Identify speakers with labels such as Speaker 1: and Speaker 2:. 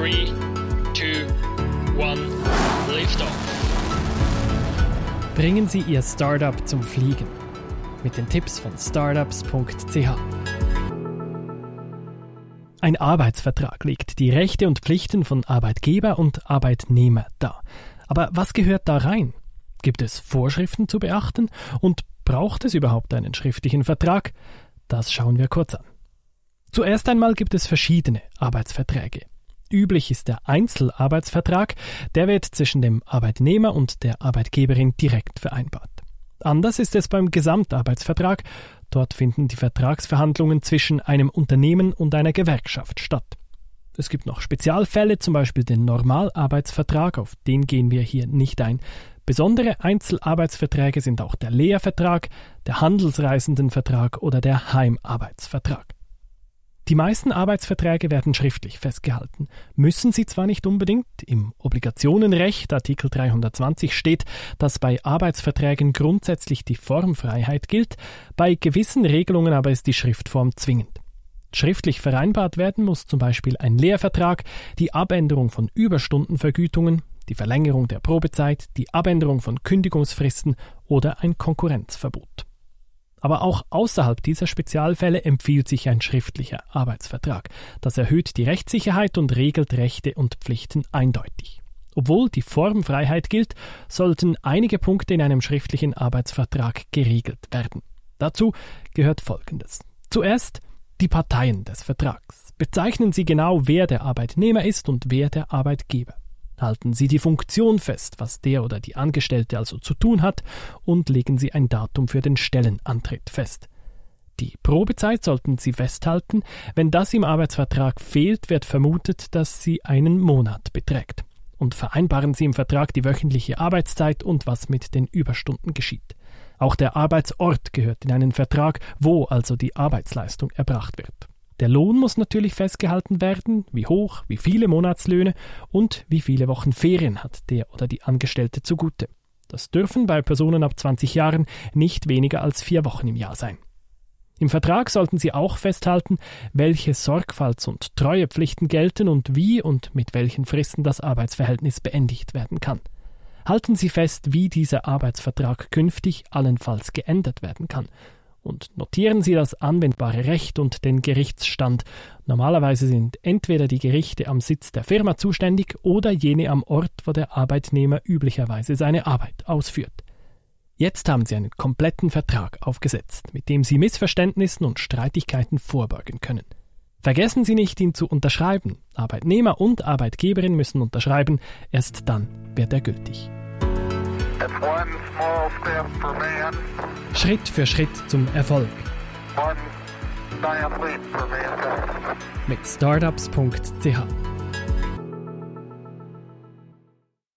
Speaker 1: 3, 2, 1, Liftoff.
Speaker 2: Bringen Sie Ihr Startup zum Fliegen. Mit den Tipps von startups.ch. Ein Arbeitsvertrag legt die Rechte und Pflichten von Arbeitgeber und Arbeitnehmer dar. Aber was gehört da rein? Gibt es Vorschriften zu beachten und braucht es überhaupt einen schriftlichen Vertrag? Das schauen wir kurz an. Zuerst einmal gibt es verschiedene Arbeitsverträge. Üblich ist der Einzelarbeitsvertrag, der wird zwischen dem Arbeitnehmer und der Arbeitgeberin direkt vereinbart. Anders ist es beim Gesamtarbeitsvertrag, dort finden die Vertragsverhandlungen zwischen einem Unternehmen und einer Gewerkschaft statt. Es gibt noch Spezialfälle, zum Beispiel den Normalarbeitsvertrag, auf den gehen wir hier nicht ein. Besondere Einzelarbeitsverträge sind auch der Lehrvertrag, der Handelsreisendenvertrag oder der Heimarbeitsvertrag. Die meisten Arbeitsverträge werden schriftlich festgehalten. Müssen sie zwar nicht unbedingt. Im Obligationenrecht Artikel 320 steht, dass bei Arbeitsverträgen grundsätzlich die Formfreiheit gilt, bei gewissen Regelungen aber ist die Schriftform zwingend. Schriftlich vereinbart werden muss zum Beispiel ein Lehrvertrag, die Abänderung von Überstundenvergütungen, die Verlängerung der Probezeit, die Abänderung von Kündigungsfristen oder ein Konkurrenzverbot. Aber auch außerhalb dieser Spezialfälle empfiehlt sich ein schriftlicher Arbeitsvertrag. Das erhöht die Rechtssicherheit und regelt Rechte und Pflichten eindeutig. Obwohl die Formfreiheit gilt, sollten einige Punkte in einem schriftlichen Arbeitsvertrag geregelt werden. Dazu gehört Folgendes. Zuerst die Parteien des Vertrags. Bezeichnen Sie genau, wer der Arbeitnehmer ist und wer der Arbeitgeber. Halten Sie die Funktion fest, was der oder die Angestellte also zu tun hat, und legen Sie ein Datum für den Stellenantritt fest. Die Probezeit sollten Sie festhalten. Wenn das im Arbeitsvertrag fehlt, wird vermutet, dass sie einen Monat beträgt. Und vereinbaren Sie im Vertrag die wöchentliche Arbeitszeit und was mit den Überstunden geschieht. Auch der Arbeitsort gehört in einen Vertrag, wo also die Arbeitsleistung erbracht wird. Der Lohn muss natürlich festgehalten werden, wie hoch, wie viele Monatslöhne und wie viele Wochen Ferien hat der oder die Angestellte zugute. Das dürfen bei Personen ab 20 Jahren nicht weniger als vier Wochen im Jahr sein. Im Vertrag sollten Sie auch festhalten, welche Sorgfalts- und Treuepflichten gelten und wie und mit welchen Fristen das Arbeitsverhältnis beendigt werden kann. Halten Sie fest, wie dieser Arbeitsvertrag künftig allenfalls geändert werden kann und notieren Sie das anwendbare Recht und den Gerichtsstand. Normalerweise sind entweder die Gerichte am Sitz der Firma zuständig oder jene am Ort, wo der Arbeitnehmer üblicherweise seine Arbeit ausführt. Jetzt haben Sie einen kompletten Vertrag aufgesetzt, mit dem Sie Missverständnissen und Streitigkeiten vorbeugen können. Vergessen Sie nicht, ihn zu unterschreiben. Arbeitnehmer und Arbeitgeberin müssen unterschreiben, erst dann wird er gültig. Schritt für Schritt zum Erfolg. Mit startups.ch